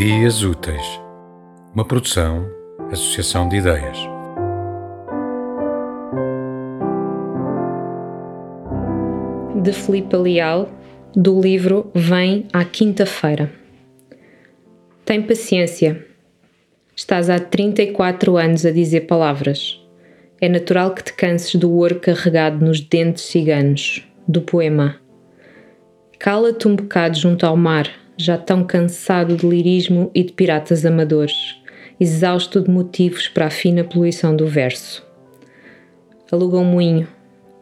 Dias Úteis, uma produção, associação de ideias. De Filipe Leal, do livro Vem à Quinta-feira. Tem paciência. Estás há 34 anos a dizer palavras. É natural que te canses do ouro carregado nos dentes ciganos, do poema. Cala-te um bocado junto ao mar, já tão cansado de lirismo e de piratas amadores, exausto de motivos para a fina poluição do verso. Aluga um moinho,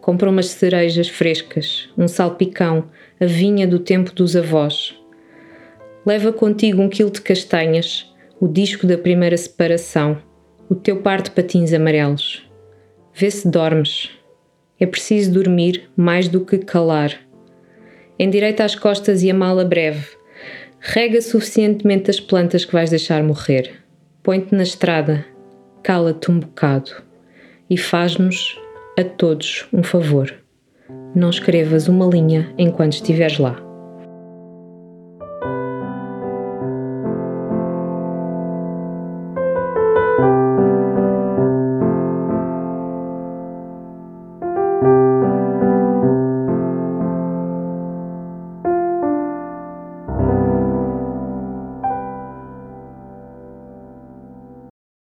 compra umas cerejas frescas, um salpicão, a vinha do tempo dos avós. Leva contigo um quilo de castanhas, o disco da primeira separação, o teu par de patins amarelos. Vê se dormes. É preciso dormir mais do que calar. Endireita as costas e a mala breve, Rega suficientemente as plantas que vais deixar morrer. Põe-te na estrada, cala-te um bocado e faz-nos a todos um favor. Não escrevas uma linha enquanto estiveres lá.